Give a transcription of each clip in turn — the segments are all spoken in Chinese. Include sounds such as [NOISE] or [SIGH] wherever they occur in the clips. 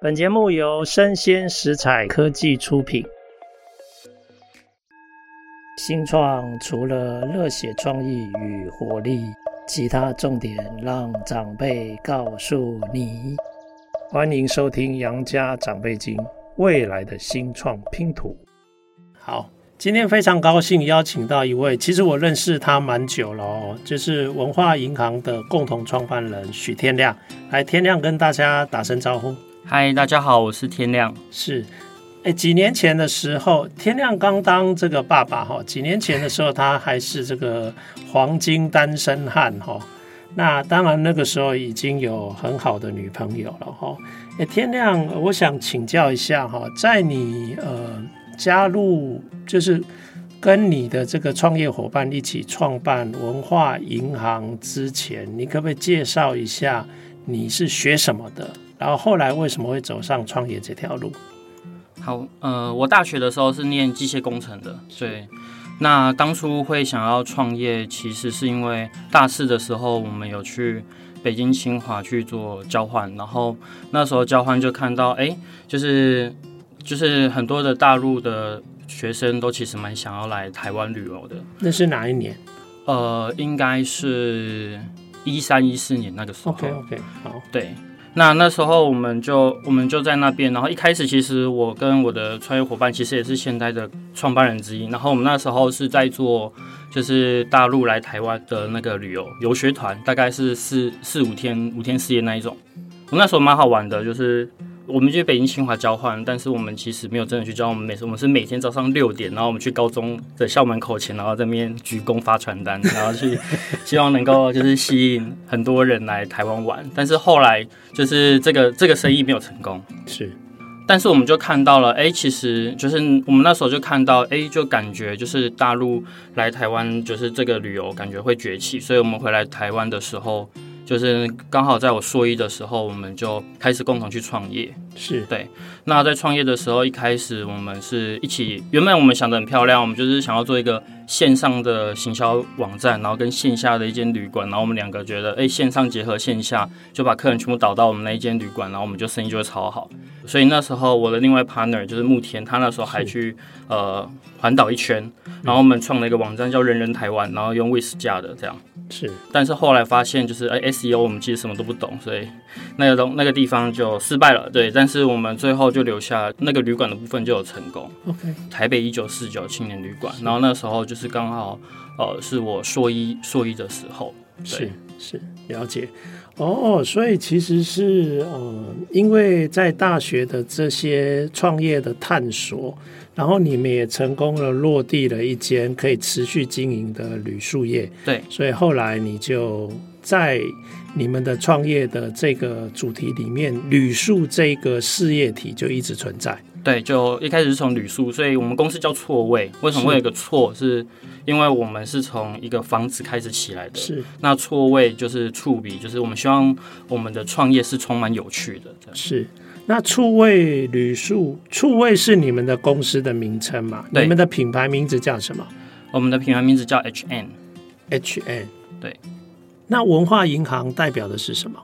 本节目由生鲜食材科技出品。新创除了热血创意与活力，其他重点让长辈告诉你。欢迎收听《杨家长辈经》，未来的新创拼图。好，今天非常高兴邀请到一位，其实我认识他蛮久了哦，就是文化银行的共同创办人许天亮。来，天亮跟大家打声招呼。嗨，大家好，我是天亮。是，哎，几年前的时候，天亮刚当这个爸爸哈。几年前的时候，他还是这个黄金单身汉哈。那当然，那个时候已经有很好的女朋友了哈。哎，天亮，我想请教一下哈，在你呃加入就是跟你的这个创业伙伴一起创办文化银行之前，你可不可以介绍一下你是学什么的？然后后来为什么会走上创业这条路？好，呃，我大学的时候是念机械工程的，对。那当初会想要创业，其实是因为大四的时候，我们有去北京清华去做交换，然后那时候交换就看到，哎，就是就是很多的大陆的学生都其实蛮想要来台湾旅游的。那是哪一年？呃，应该是一三一四年那个时候。OK OK，好，对。那那时候我们就我们就在那边，然后一开始其实我跟我的创业伙伴其实也是现在的创办人之一，然后我们那时候是在做就是大陆来台湾的那个旅游游学团，大概是四四五天五天四夜那一种，我那时候蛮好玩的，就是。我们去北京清华交换，但是我们其实没有真的去交换。我们每次我们是每天早上六点，然后我们去高中的校门口前，然后在那边鞠躬发传单，然后去 [LAUGHS] 希望能够就是吸引很多人来台湾玩。但是后来就是这个这个生意没有成功。是，但是我们就看到了，哎，其实就是我们那时候就看到，哎，就感觉就是大陆来台湾就是这个旅游感觉会崛起，所以我们回来台湾的时候。就是刚好在我硕一的时候，我们就开始共同去创业。是对。那在创业的时候，一开始我们是一起，原本我们想的很漂亮，我们就是想要做一个线上的行销网站，然后跟线下的一间旅馆，然后我们两个觉得，哎，线上结合线下，就把客人全部导到我们那一间旅馆，然后我们就生意就会超好。所以那时候我的另外 partner 就是慕田，他那时候还去呃环岛一圈，然后我们创了一个网站叫人人台湾，然后用 Wish 架的这样。是，但是后来发现就是哎，SEO 我们其实什么都不懂，所以那个东那个地方就失败了。对，但是我们最后就留下那个旅馆的部分就有成功。OK，台北一九四九青年旅馆，然后那时候就是刚好呃是我硕一硕一的时候。是是，了解。哦，所以其实是呃，因为在大学的这些创业的探索。然后你们也成功了，落地了一间可以持续经营的旅宿业。对，所以后来你就在你们的创业的这个主题里面，旅宿这个事业体就一直存在。对，就一开始是从旅宿，所以我们公司叫错位。为什么会有个错？是，因为我们是从一个房子开始起来的。是，那错位就是触笔，就是我们希望我们的创业是充满有趣的。是。那触位旅宿，触位是你们的公司的名称嘛？你们的品牌名字叫什么？我们的品牌名字叫 HN，HN。对。那文化银行代表的是什么？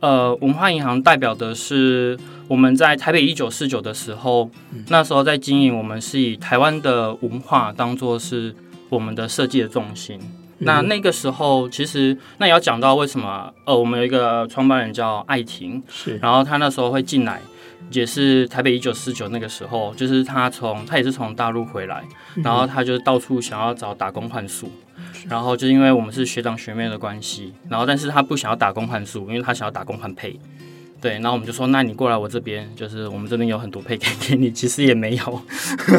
呃，文化银行代表的是我们在台北一九四九的时候，嗯，那时候在经营，我们是以台湾的文化当做是我们的设计的重心。那那个时候，其实那也要讲到为什么，呃，我们有一个创办人叫艾婷，是，然后他那时候会进来，也是台北一九四九那个时候，就是他从他也是从大陆回来，然后他就到处想要找打工换宿，然后就因为我们是学长学妹的关系，然后但是他不想要打工换宿，因为他想要打工换配。对，然后我们就说，那你过来我这边，就是我们这边有很多配可以给你，其实也没有。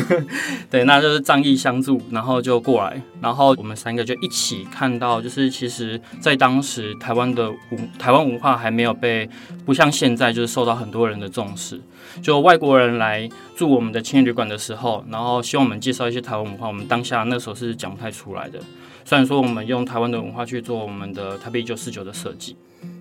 [LAUGHS] 对，那就是仗义相助，然后就过来，然后我们三个就一起看到，就是其实，在当时台湾的文台湾文化还没有被不像现在，就是受到很多人的重视。就外国人来住我们的青年旅馆的时候，然后希望我们介绍一些台湾文化，我们当下那时候是讲不太出来的。虽然说我们用台湾的文化去做我们的台北一九四九的设计。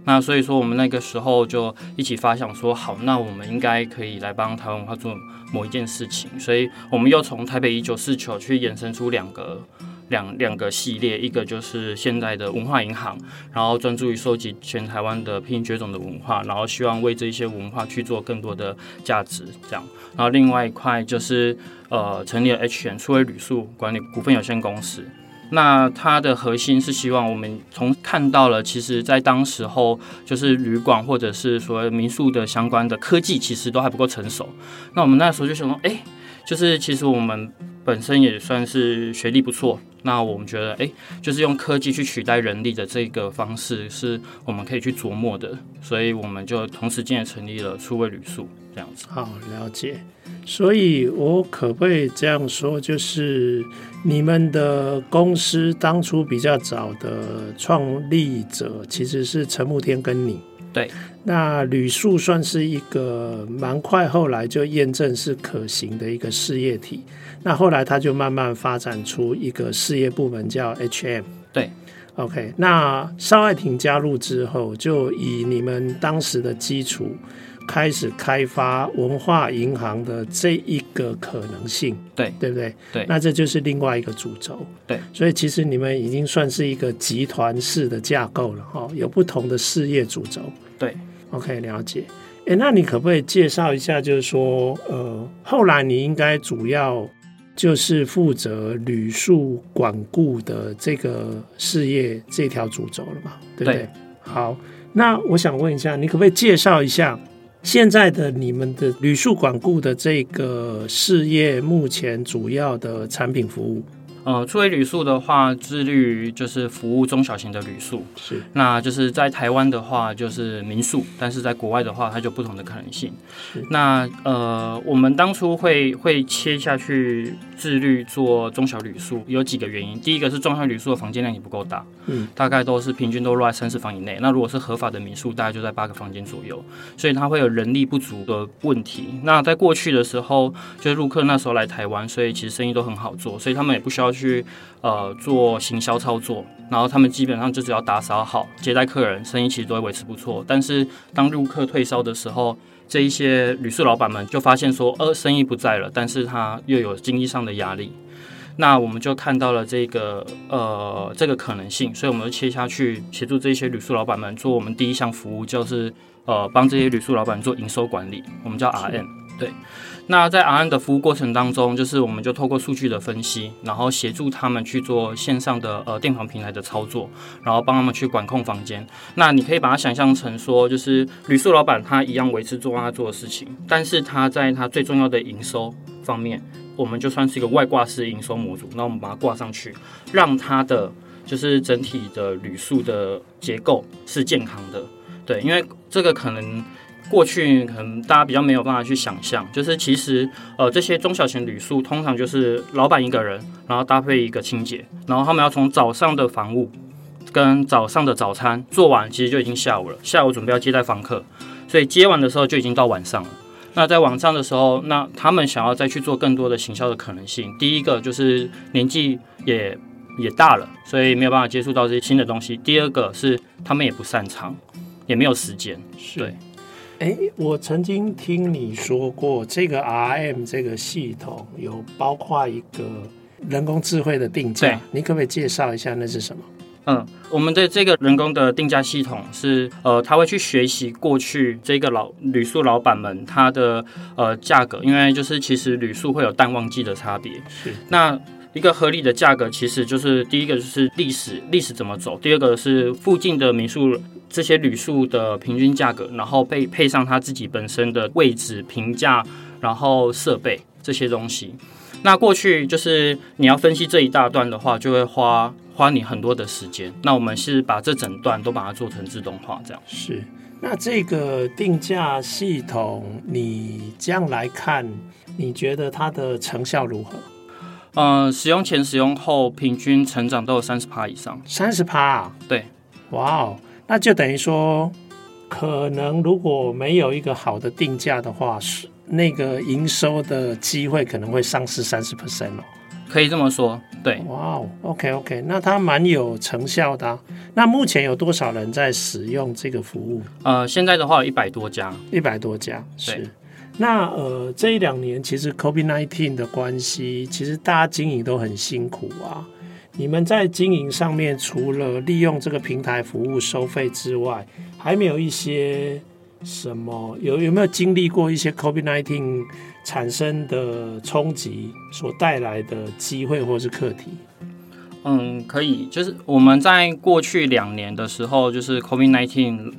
那所以说，我们那个时候就一起发想说，好，那我们应该可以来帮台湾文化做某一件事情。所以，我们又从台北一九四九去衍生出两个两两个系列，一个就是现在的文化银行，然后专注于收集全台湾的牯音绝种的文化，然后希望为这些文化去做更多的价值，这样。然后另外一块就是呃，成立了 H&M 数位旅宿管理股份有限公司。那它的核心是希望我们从看到了，其实，在当时候就是旅馆或者是说民宿的相关的科技，其实都还不够成熟。那我们那时候就想说，哎，就是其实我们本身也算是学历不错。那我们觉得，哎，就是用科技去取代人力的这个方式，是我们可以去琢磨的。所以我们就同时间也成立了数位旅宿这样子。好，了解。所以我可不可以这样说，就是你们的公司当初比较早的创立者其实是陈慕天跟你。对。那吕树算是一个蛮快，后来就验证是可行的一个事业体。那后来他就慢慢发展出一个事业部门叫 H&M。对。OK。那邵爱婷加入之后，就以你们当时的基础。开始开发文化银行的这一个可能性，对对不对？对，那这就是另外一个主轴。对，所以其实你们已经算是一个集团式的架构了哈，有不同的事业主轴。对，OK，了解。诶，那你可不可以介绍一下，就是说，呃，后来你应该主要就是负责旅宿管顾的这个事业这条主轴了嘛？对不对？对。好，那我想问一下，你可不可以介绍一下？现在的你们的旅宿管顾的这个事业，目前主要的产品服务。呃，作为旅宿的话，致力于就是服务中小型的旅宿，是。那就是在台湾的话，就是民宿；但是在国外的话，它就不同的可能性。是。那呃，我们当初会会切下去，致力做中小旅宿，有几个原因。第一个是中小旅宿的房间量也不够大，嗯，大概都是平均都落在三十房以内。那如果是合法的民宿，大概就在八个房间左右，所以它会有人力不足的问题。那在过去的时候，就是陆客那时候来台湾，所以其实生意都很好做，所以他们也不需要。去呃做行销操作，然后他们基本上就只要打扫好接待客人，生意其实都会维持不错。但是当陆客退烧的时候，这一些旅宿老板们就发现说，呃，生意不在了，但是他又有经济上的压力，那我们就看到了这个呃这个可能性，所以我们就切下去协助这些旅宿老板们做我们第一项服务，就是呃帮这些旅宿老板做营收管理，我们叫 RM，对。那在 RM 的服务过程当中，就是我们就透过数据的分析，然后协助他们去做线上的呃订房平台的操作，然后帮他们去管控房间。那你可以把它想象成说，就是旅宿老板他一样维持做他做的事情，但是他在他最重要的营收方面，我们就算是一个外挂式营收模组，那我们把它挂上去，让他的就是整体的旅宿的结构是健康的。对，因为这个可能。过去可能大家比较没有办法去想象，就是其实呃这些中小型旅宿通常就是老板一个人，然后搭配一个清洁，然后他们要从早上的房务跟早上的早餐做完，其实就已经下午了。下午准备要接待房客，所以接完的时候就已经到晚上了。那在晚上的时候，那他们想要再去做更多的行销的可能性，第一个就是年纪也也大了，所以没有办法接触到这些新的东西。第二个是他们也不擅长，也没有时间，对。哎，我曾经听你说过，这个 RM 这个系统有包括一个人工智慧的定价，你可不可以介绍一下那是什么？嗯，我们的这个人工的定价系统是，呃，他会去学习过去这个老旅宿老板们他的呃价格，因为就是其实旅宿会有淡旺季的差别，是那一个合理的价格，其实就是第一个就是历史历史怎么走，第二个是附近的民宿。这些旅宿的平均价格，然后配配上他自己本身的位置评价，然后设备这些东西。那过去就是你要分析这一大段的话，就会花花你很多的时间。那我们是把这整段都把它做成自动化，这样。是。那这个定价系统，你这样来看，你觉得它的成效如何？嗯、呃，使用前、使用后，平均成长都有三十趴以上。三十趴？对。哇哦。那就等于说，可能如果没有一个好的定价的话，是那个营收的机会可能会丧失三十 percent 哦。可以这么说，对。哇哦，OK OK，那它蛮有成效的啊。那目前有多少人在使用这个服务？呃，现在的话有一百多家，一百多家是。那呃，这一两年其实 COVID-19 的关系，其实大家经营都很辛苦啊。你们在经营上面，除了利用这个平台服务收费之外，还没有一些什么？有有没有经历过一些 COVID-19 产生的冲击所带来的机会或是课题？嗯，可以，就是我们在过去两年的时候，就是 COVID-19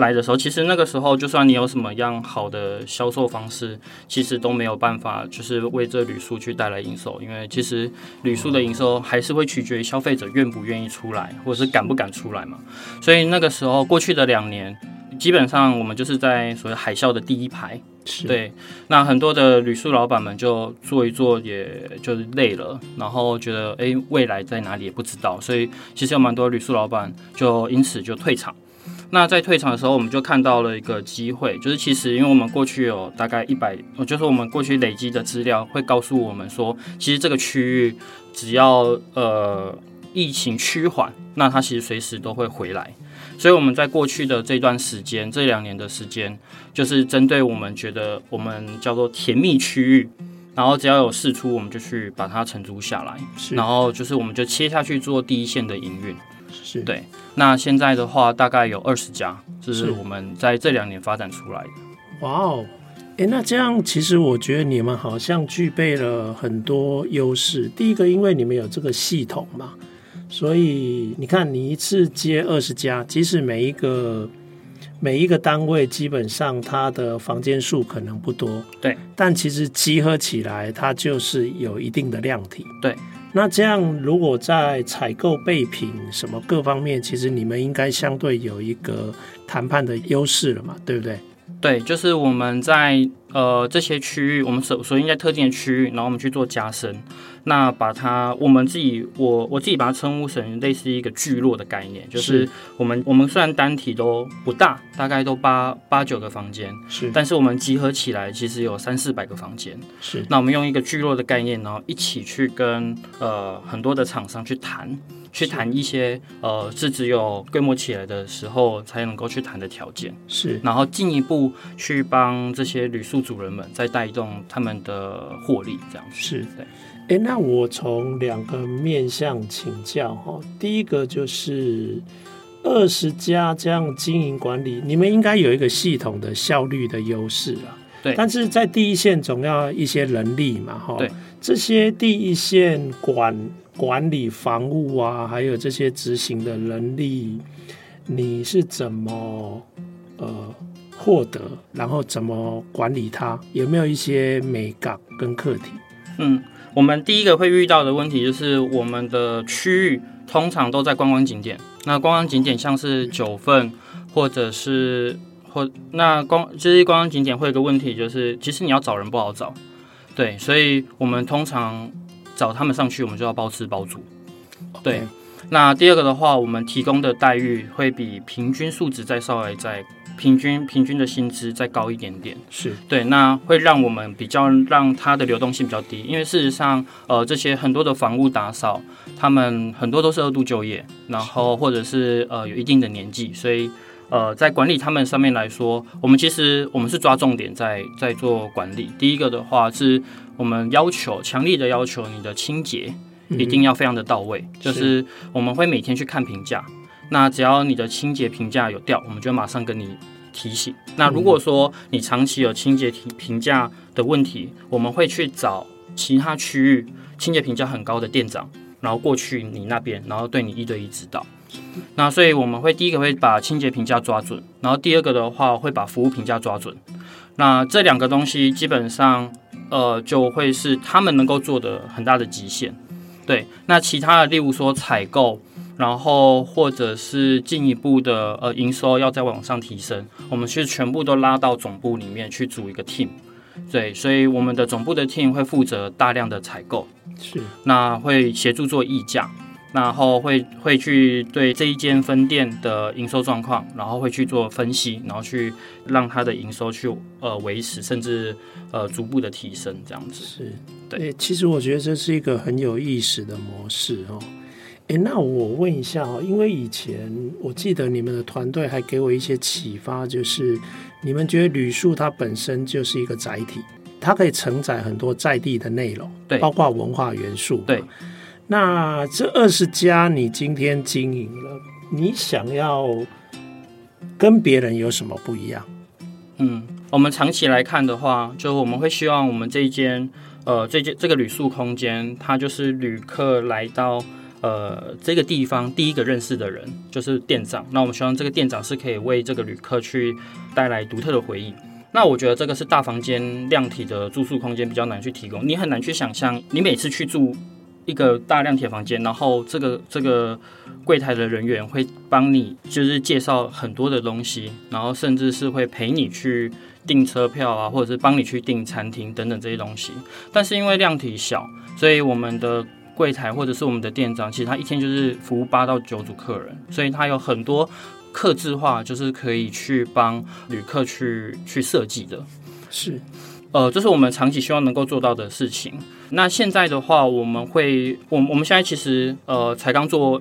来的时候，其实那个时候，就算你有什么样好的销售方式，其实都没有办法，就是为这旅宿去带来营收，因为其实旅宿的营收还是会取决于消费者愿不愿意出来，或者是敢不敢出来嘛。所以那个时候，过去的两年，基本上我们就是在所谓海啸的第一排。对，那很多的旅宿老板们就做一做，也就是累了，然后觉得哎，未来在哪里也不知道，所以其实有蛮多旅宿老板就因此就退场。那在退场的时候，我们就看到了一个机会，就是其实因为我们过去有大概一百，就是我们过去累积的资料会告诉我们说，其实这个区域只要呃疫情趋缓，那它其实随时都会回来。所以我们在过去的这段时间，这两年的时间，就是针对我们觉得我们叫做甜蜜区域，然后只要有事出，我们就去把它承租下来，然后就是我们就切下去做第一线的营运。是对。那现在的话，大概有二十家，这是我们在这两年发展出来的。哇哦，诶，那这样其实我觉得你们好像具备了很多优势。第一个，因为你们有这个系统嘛。所以你看，你一次接二十家，即使每一个每一个单位基本上它的房间数可能不多，对，但其实集合起来，它就是有一定的量体，对。那这样如果在采购备品什么各方面，其实你们应该相对有一个谈判的优势了嘛，对不对？对，就是我们在呃这些区域，我们首首先在特定的区域，然后我们去做加深。那把它，我们自己，我我自己把它称呼成类似一个聚落的概念，就是。我们我们虽然单体都不大，大概都八八九个房间，是，但是我们集合起来其实有三四百个房间，是。那我们用一个聚落的概念，然后一起去跟呃很多的厂商去谈，去谈一些呃是只有规模起来的时候才能够去谈的条件，是。然后进一步去帮这些旅宿主人们再带动他们的获利，这样子。是。对。诶，那我从两个面向请教哈。第一个就是二十家这样经营管理，你们应该有一个系统的效率的优势啊。对。但是在第一线总要一些人力嘛，哈。对。这些第一线管管理房务啊，还有这些执行的人力，你是怎么呃获得？然后怎么管理它？有没有一些美感跟课题？嗯。我们第一个会遇到的问题就是，我们的区域通常都在观光景点。那观光景点像是九份，或者是或那光就是观光景点会有个问题，就是其实你要找人不好找，对，所以我们通常找他们上去，我们就要包吃包住。对，那第二个的话，我们提供的待遇会比平均数值再稍微再。平均平均的薪资再高一点点，是对，那会让我们比较让它的流动性比较低，因为事实上，呃，这些很多的房屋打扫，他们很多都是二度就业，然后或者是呃有一定的年纪，所以呃在管理他们上面来说，我们其实我们是抓重点在在做管理。第一个的话是我们要求强力的要求你的清洁一定要非常的到位，嗯、就是我们会每天去看评价。那只要你的清洁评价有掉，我们就马上跟你提醒。那如果说你长期有清洁评评价的问题，我们会去找其他区域清洁评价很高的店长，然后过去你那边，然后对你一对一指导。那所以我们会第一个会把清洁评价抓准，然后第二个的话会把服务评价抓准。那这两个东西基本上，呃，就会是他们能够做的很大的极限。对，那其他的，例如说采购。然后或者是进一步的呃营收要再往上提升，我们是全部都拉到总部里面去组一个 team，对，所以我们的总部的 team 会负责大量的采购，是，那会协助做议价，然后会会去对这一间分店的营收状况，然后会去做分析，然后去让它的营收去呃维持，甚至呃逐步的提升这样子。是，对，其实我觉得这是一个很有意思的模式哦。诶，那我问一下哦，因为以前我记得你们的团队还给我一些启发，就是你们觉得旅宿它本身就是一个载体，它可以承载很多在地的内容，对，包括文化元素，对。那这二十家你今天经营了，你想要跟别人有什么不一样？嗯，我们长期来看的话，就我们会希望我们这一间呃这间这个旅宿空间，它就是旅客来到呃这个地方第一个认识的人就是店长。那我们希望这个店长是可以为这个旅客去带来独特的回忆。那我觉得这个是大房间量体的住宿空间比较难去提供，你很难去想象你每次去住。一个大量铁房间，然后这个这个柜台的人员会帮你，就是介绍很多的东西，然后甚至是会陪你去订车票啊，或者是帮你去订餐厅等等这些东西。但是因为量体小，所以我们的柜台或者是我们的店长，其实他一天就是服务八到九组客人，所以他有很多客制化，就是可以去帮旅客去去设计的。是。呃，这是我们长期希望能够做到的事情。那现在的话，我们会，我我们现在其实呃才刚做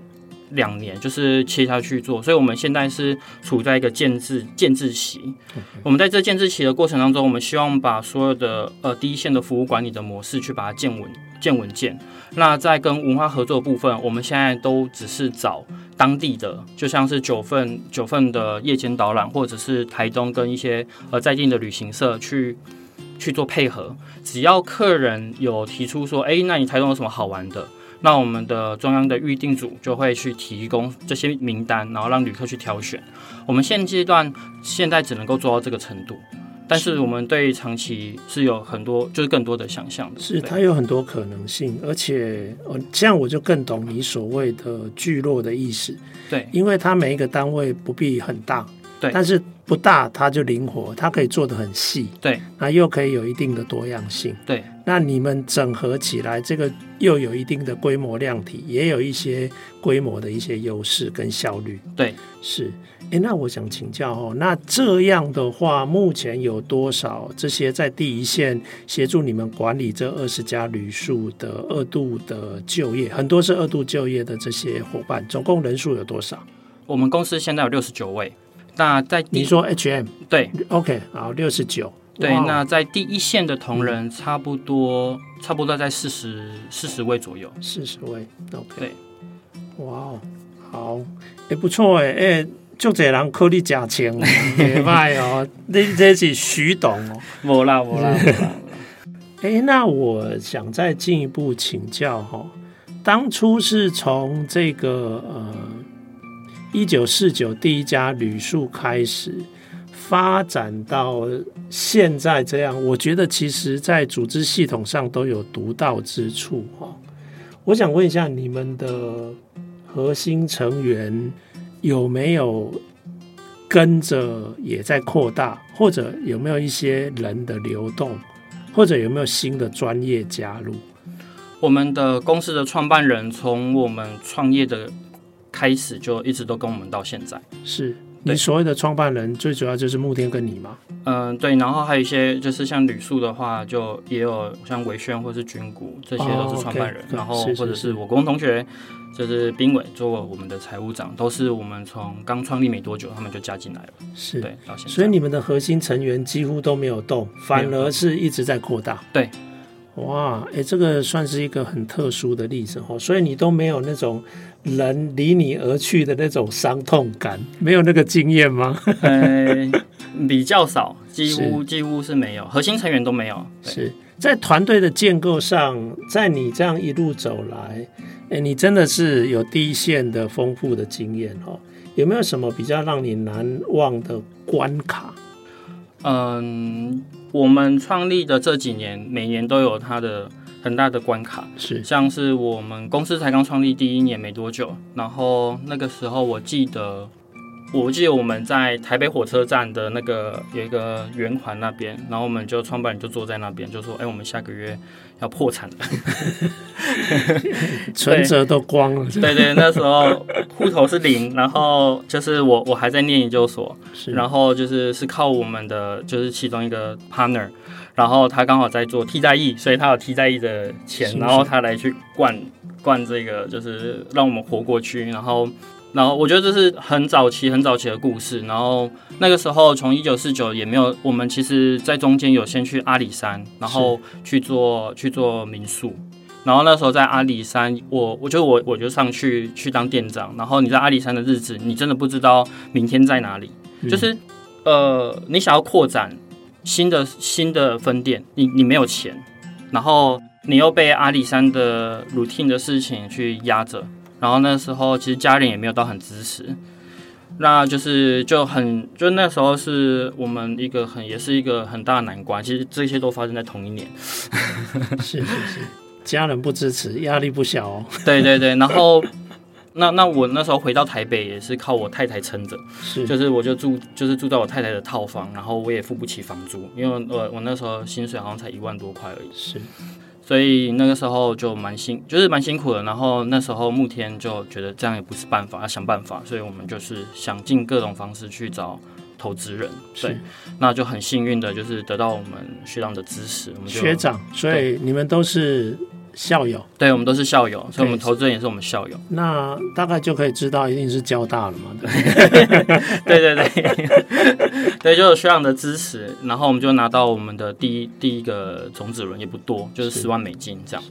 两年，就是切下去做，所以我们现在是处在一个建制建制期。我们在这建制期的过程当中，我们希望把所有的呃第一线的服务管理的模式去把它建稳建稳健。那在跟文化合作的部分，我们现在都只是找当地的，就像是九份九份的夜间导览，或者是台东跟一些呃在地的旅行社去。去做配合，只要客人有提出说，哎，那你台东有什么好玩的？那我们的中央的预定组就会去提供这些名单，然后让旅客去挑选。我们现阶段现在只能够做到这个程度，但是我们对长期是有很多，就是更多的想象的。是它有很多可能性，而且呃，这样我就更懂你所谓的聚落的意思。对，因为它每一个单位不必很大。对，但是不大，它就灵活，它可以做的很细。对，那又可以有一定的多样性。对，那你们整合起来，这个又有一定的规模量体，也有一些规模的一些优势跟效率。对，是。哎，那我想请教哦，那这样的话，目前有多少这些在第一线协助你们管理这二十家旅宿的二度的就业，很多是二度就业的这些伙伴，总共人数有多少？我们公司现在有六十九位。那在你说 HM 对，OK 好，六十九对，那在第一线的同仁差不多，嗯、差不多在四十四十位左右，四十位 OK 对，哇哦好，也、欸、不错哎哎，就这人可以加钱，[LAUGHS] 明白哦，你这是徐董哦，没啦没啦没啦，哎、欸，[LAUGHS] 那我想再进一步请教哈，当初是从这个呃。一九四九第一家旅宿开始发展到现在这样，我觉得其实在组织系统上都有独到之处哈。我想问一下，你们的核心成员有没有跟着也在扩大，或者有没有一些人的流动，或者有没有新的专业加入？我们的公司的创办人从我们创业的。开始就一直都跟我们到现在，是你所谓的创办人，最主要就是慕天跟你吗？嗯，对，然后还有一些就是像旅宿的话，就也有像维轩或是军谷，这些都是创办人，哦 okay, 然后或者是我国同学，就是斌伟做我们的财务长，都是我们从刚创立没多久，他们就加进来了，是。对，到现在，所以你们的核心成员几乎都没有动，反而是一直在扩大，对。哇，哎，这个算是一个很特殊的例子哦，所以你都没有那种人离你而去的那种伤痛感，没有那个经验吗？呃，比较少，几乎 [LAUGHS] 几乎是没有，核心成员都没有。是在团队的建构上，在你这样一路走来，哎，你真的是有第一线的丰富的经验哦。有没有什么比较让你难忘的关卡？嗯。我们创立的这几年，每年都有它的很大的关卡，是像是我们公司才刚创立第一年没多久，然后那个时候我记得。我记得我们在台北火车站的那个有一个圆环那边，然后我们就创办人就坐在那边，就说：“哎，我们下个月要破产了，[LAUGHS] 存折都光了。”对对，那时候户头是零，然后就是我我还在念研究所，然后就是是靠我们的就是其中一个 partner，然后他刚好在做替代役，所以他有替代役的钱，然后他来去灌灌这个，就是让我们活过去，然后。然后我觉得这是很早期、很早期的故事。然后那个时候，从一九四九也没有，我们其实在中间有先去阿里山，然后去做去做民宿。然后那时候在阿里山，我我就我我就上去去当店长。然后你在阿里山的日子，你真的不知道明天在哪里。嗯、就是呃，你想要扩展新的新的分店，你你没有钱，然后你又被阿里山的 routine 的事情去压着。然后那时候其实家人也没有到很支持。那就是就很就那时候是我们一个很也是一个很大的难关。其实这些都发生在同一年。[LAUGHS] 是是是，家人不支持，压力不小哦。[LAUGHS] 对对对，然后那那我那时候回到台北也是靠我太太撑着，是就是我就住就是住在我太太的套房，然后我也付不起房租，因为我我那时候薪水好像才一万多块而已。是。所以那个时候就蛮辛，就是蛮辛苦的。然后那时候慕天就觉得这样也不是办法，要想办法。所以我们就是想尽各种方式去找投资人。对，那就很幸运的就是得到我们学长的支持。我们就学长，所以你们都是。校友，对，我们都是校友，所以我们投资人也是我们校友。那大概就可以知道，一定是交大了嘛？对对 [LAUGHS] 对，对，对 [LAUGHS] 就有学长的支持，然后我们就拿到我们的第一第一个种子轮，也不多，就是十万美金这样。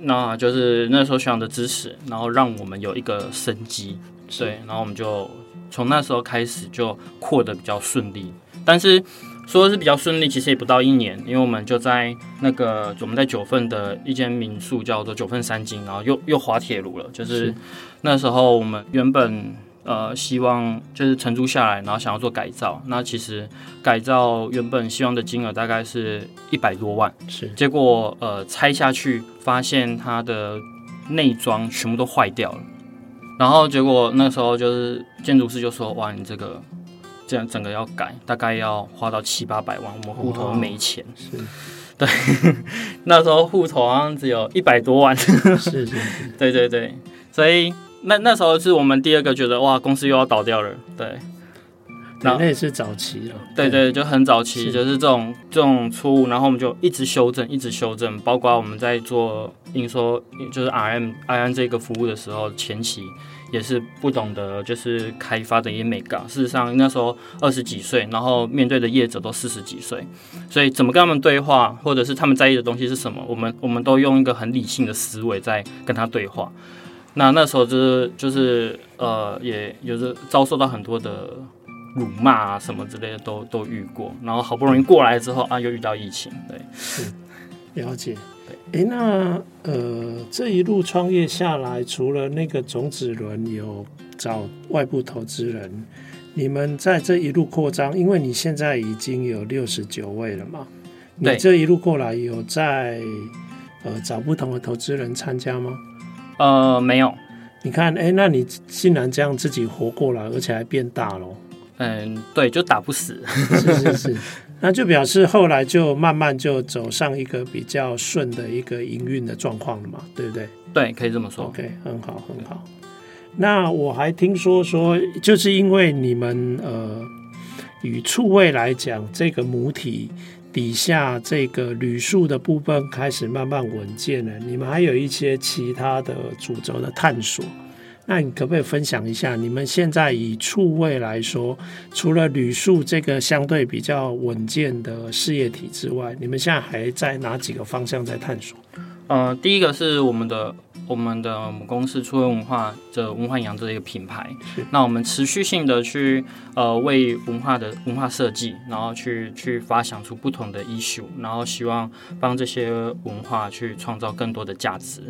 那就是那时候学长的支持，然后让我们有一个生机，对，然后我们就从那时候开始就扩得比较顺利，但是。说的是比较顺利，其实也不到一年，因为我们就在那个我们在九份的一间民宿叫做九份三金，然后又又滑铁卢了。就是那时候我们原本呃希望就是承租下来，然后想要做改造。那其实改造原本希望的金额大概是一百多万，是结果呃拆下去发现它的内装全部都坏掉了，然后结果那时候就是建筑师就说：“哇，你这个。”这样整个要改，大概要花到七八百万，我们户头没钱。是，对，[LAUGHS] 那时候户头好像只有一百多万。是是是，[LAUGHS] 对对对，所以那那时候是我们第二个觉得哇，公司又要倒掉了。对，那也是早期了。对对，就很早期，就是这种这种错误，然后我们就一直修正，一直修正，包括我们在做营收，就是 RM IM 这个服务的时候，前期。也是不懂得，就是开发的一些美感。事实上，那时候二十几岁，然后面对的业者都四十几岁，所以怎么跟他们对话，或者是他们在意的东西是什么，我们我们都用一个很理性的思维在跟他对话。那那时候就是就是呃，也有着遭受到很多的辱骂啊什么之类的，都都遇过。然后好不容易过来之后啊，又遇到疫情，对，是了解。哎，那呃，这一路创业下来，除了那个种子轮有找外部投资人，你们在这一路扩张，因为你现在已经有六十九位了嘛，你这一路过来有在呃找不同的投资人参加吗？呃，没有。你看，哎，那你竟然这样自己活过来，而且还变大了。嗯，对，就打不死。是是是。那就表示后来就慢慢就走上一个比较顺的一个营运的状况了嘛，对不对？对，可以这么说。OK，很好，很好。那我还听说说，就是因为你们呃，与触味来讲，这个母体底下这个铝塑的部分开始慢慢稳健了，你们还有一些其他的主轴的探索。那你可不可以分享一下，你们现在以处位来说，除了铝塑这个相对比较稳健的事业体之外，你们现在还在哪几个方向在探索？呃，第一个是我们的。我们的母公司触味文化的文化营养这一个品牌，那我们持续性的去呃为文化的文化设计，然后去去发想出不同的 issue，然后希望帮这些文化去创造更多的价值。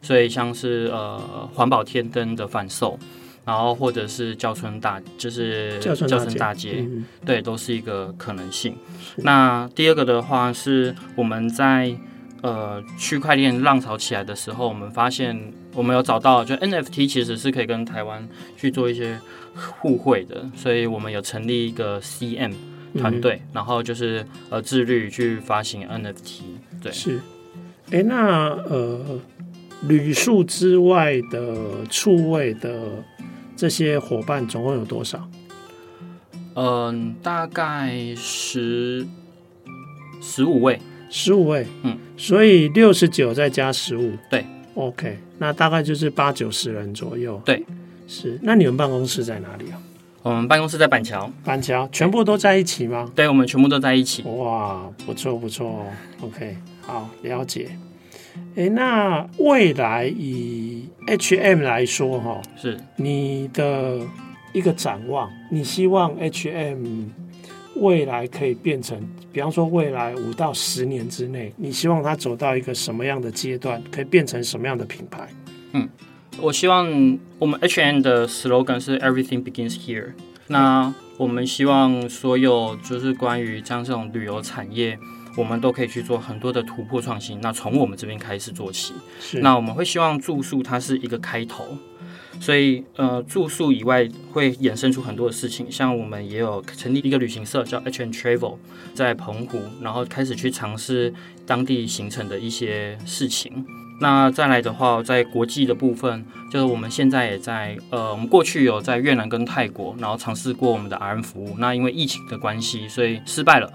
所以像是呃环保天灯的贩售，然后或者是叫春大就是叫春大街，嗯、对，都是一个可能性。那第二个的话是我们在。呃，区块链浪潮起来的时候，我们发现我们有找到，就 NFT 其实是可以跟台湾去做一些互惠的，所以我们有成立一个 CM 团队，嗯、然后就是呃自律去发行 NFT。对，是。哎，那呃，旅宿之外的触位的这些伙伴总共有多少？嗯、呃，大概十十五位。十五位，嗯，所以六十九再加十五，对，OK，那大概就是八九十人左右，对，是。那你们办公室在哪里啊？我们办公室在板桥，板桥全部都在一起吗？对，我们全部都在一起。哇，不错不错，OK，好，了解。哎，那未来以 H&M 来说，哈，是你的一个展望，你希望 H&M 未来可以变成，比方说未来五到十年之内，你希望它走到一个什么样的阶段，可以变成什么样的品牌？嗯，我希望我们 H N 的 slogan 是 Everything begins here。那我们希望所有就是关于像这种旅游产业。我们都可以去做很多的突破创新。那从我们这边开始做起。是。那我们会希望住宿它是一个开头，所以呃住宿以外会衍生出很多的事情。像我们也有成立一个旅行社叫 H and Travel，在澎湖，然后开始去尝试当地行程的一些事情。那再来的话，在国际的部分，就是我们现在也在呃，我们过去有在越南跟泰国，然后尝试过我们的 RM 服务。那因为疫情的关系，所以失败了。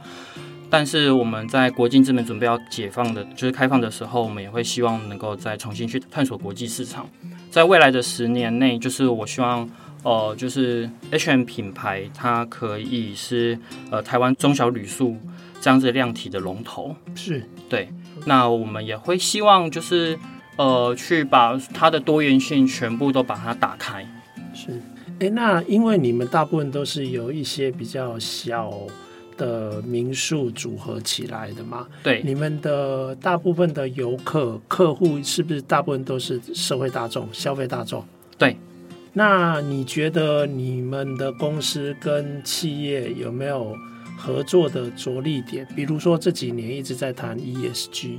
但是我们在国境之门准备要解放的，就是开放的时候，我们也会希望能够再重新去探索国际市场。在未来的十年内，就是我希望，呃，就是 H&M 品牌它可以是呃台湾中小旅宿这样子量体的龙头。是对。那我们也会希望就是呃去把它的多元性全部都把它打开。是。哎，那因为你们大部分都是有一些比较小。的民宿组合起来的嘛？对，你们的大部分的游客客户是不是大部分都是社会大众、消费大众？对。那你觉得你们的公司跟企业有没有合作的着力点？比如说这几年一直在谈 ESG。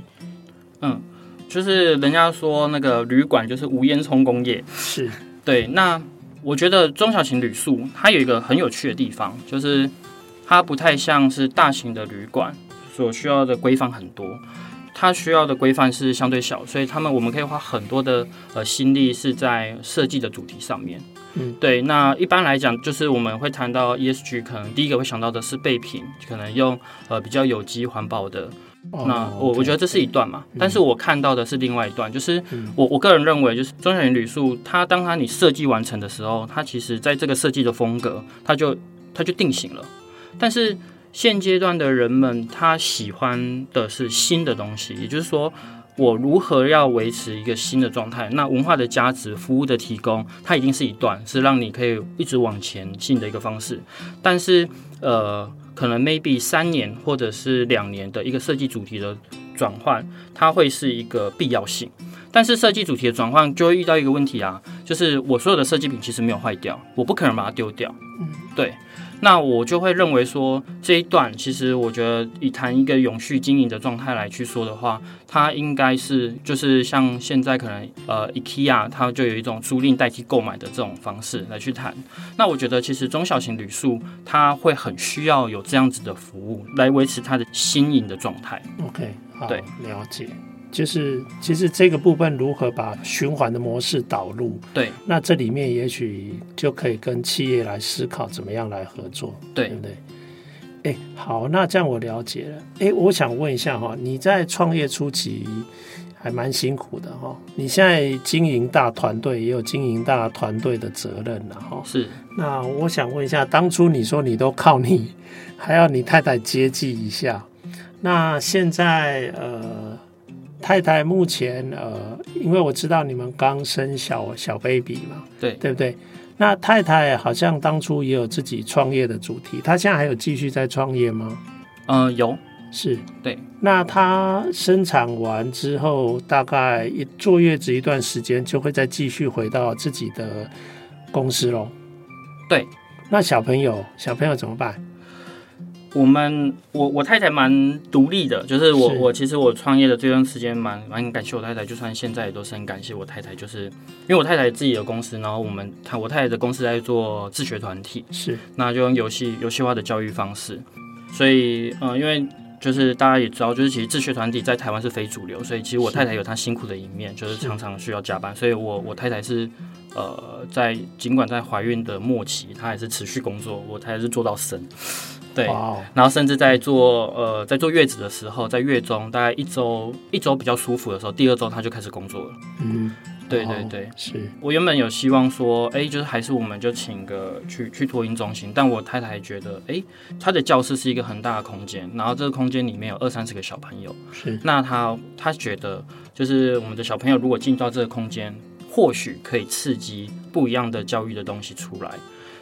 嗯，就是人家说那个旅馆就是无烟囱工业。是。对。那我觉得中小型旅宿它有一个很有趣的地方，就是。它不太像是大型的旅馆所需要的规范很多，它需要的规范是相对小，所以他们我们可以花很多的呃心力是在设计的主题上面。嗯，对。那一般来讲，就是我们会谈到 ESG，可能第一个会想到的是备品，可能用呃比较有机环保的。哦、那我我觉得这是一段嘛，嗯、但是我看到的是另外一段，就是我我个人认为，就是中小型旅宿，它当它你设计完成的时候，它其实在这个设计的风格，它就它就定型了。但是现阶段的人们，他喜欢的是新的东西，也就是说，我如何要维持一个新的状态？那文化的价值、服务的提供，它一定是一段，是让你可以一直往前进的一个方式。但是，呃，可能 maybe 三年或者是两年的一个设计主题的转换，它会是一个必要性。但是设计主题的转换就会遇到一个问题啊，就是我所有的设计品其实没有坏掉，我不可能把它丢掉。嗯，对。那我就会认为说，这一段其实我觉得以谈一个永续经营的状态来去说的话，它应该是就是像现在可能呃 IKEA 它就有一种租赁代替购买的这种方式来去谈。那我觉得其实中小型旅宿它会很需要有这样子的服务来维持它的新颖的状态。OK，好，对，了解。就是其实这个部分如何把循环的模式导入？对，那这里面也许就可以跟企业来思考怎么样来合作，对，对不对？哎，好，那这样我了解了。哎，我想问一下哈，你在创业初期还蛮辛苦的哈，你现在经营大团队，也有经营大团队的责任了哈。是。那我想问一下，当初你说你都靠你，还要你太太接济一下，那现在呃？太太目前呃，因为我知道你们刚生小小 baby 嘛，对对不对？那太太好像当初也有自己创业的主题，她现在还有继续在创业吗？嗯、呃，有，是对。那她生产完之后，大概一坐月子一段时间，就会再继续回到自己的公司喽。对。那小朋友，小朋友怎么办？我们我我太太蛮独立的，就是我我其实我创业的这段时间蛮蛮感谢我太太，就算现在也都是很感谢我太太，就是因为我太太自己的公司，然后我们她我太太的公司在做自学团体，是。那就用游戏游戏化的教育方式，所以嗯、呃，因为就是大家也知道，就是其实自学团体在台湾是非主流，所以其实我太太有她辛苦的一面，就是常常需要加班，所以我我太太是呃在尽管在怀孕的末期，她还是持续工作，我太太是做到生。对然后甚至在坐呃在坐月子的时候，在月中大概一周一周比较舒服的时候，第二周他就开始工作了。嗯，对对对，是。我原本有希望说，哎，就是还是我们就请个去去托婴中心，但我太太觉得，哎，他的教室是一个很大的空间，然后这个空间里面有二三十个小朋友，是，那他他觉得就是我们的小朋友如果进到这个空间，或许可以刺激不一样的教育的东西出来。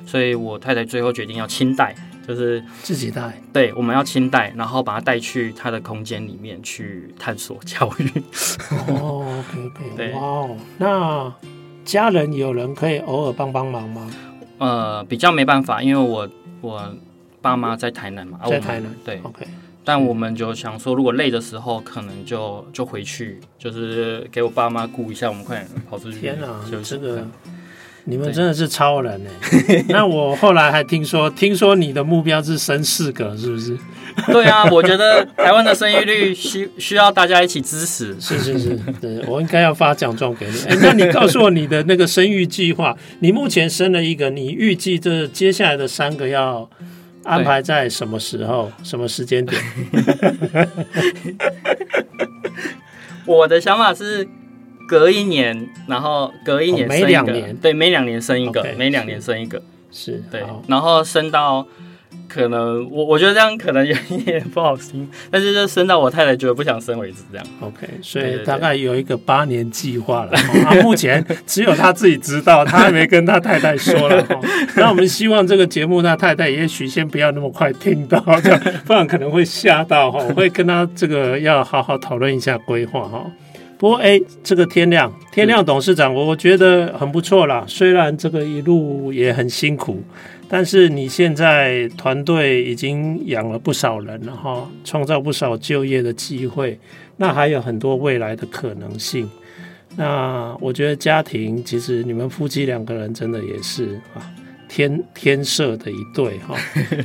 所以我太太最后决定要亲带，就是自己带。对，我们要亲带，然后把他带去他的空间里面去探索教育。哦，OK [LAUGHS] 对，哇哦，那家人有人可以偶尔帮帮忙吗？呃，比较没办法，因为我我爸妈在台南嘛，在台南。对，OK。但我们就想说，如果累的时候，可能就就回去，就是给我爸妈顾一下，我们快点跑出去。天哪，就这个你们真的是超人哎！[LAUGHS] 那我后来还听说，听说你的目标是生四个，是不是？对啊，我觉得台湾的生育率需需要大家一起支持。是是是，对，我应该要发奖状给你。哎，那你告诉我你的那个生育计划，你目前生了一个，你预计这接下来的三个要？安排在什么时候、什么时间点？[LAUGHS] 我的想法是隔一年，然后隔一年生一个，每两年，对，每两年生一个，每两年生一个，是对，然后生到。可能我我觉得这样可能有一点不好听，但是就生到我太太觉得不想生为止，这样。OK，所以大概有一个八年计划了。啊，[LAUGHS] 目前只有他自己知道，他还没跟他太太说了。[LAUGHS] 那我们希望这个节目，他太太也许先不要那么快听到，不然可能会吓到哈。我会跟他这个要好好讨论一下规划哈。不过哎，这个天亮天亮董事长，我我觉得很不错啦。虽然这个一路也很辛苦。但是你现在团队已经养了不少人了哈，创造不少就业的机会，那还有很多未来的可能性。那我觉得家庭其实你们夫妻两个人真的也是啊，天天设的一对哈。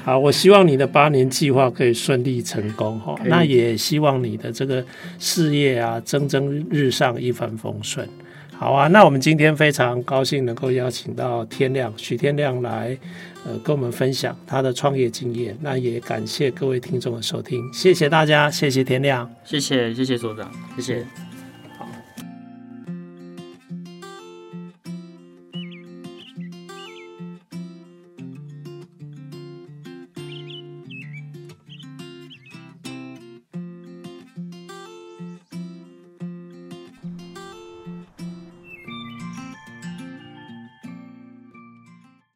好，我希望你的八年计划可以顺利成功哈。那也希望你的这个事业啊蒸蒸日上，一帆风顺。好啊，那我们今天非常高兴能够邀请到天亮许天亮来，呃，跟我们分享他的创业经验。那也感谢各位听众的收听，谢谢大家，谢谢天亮，谢谢谢谢所长，谢谢。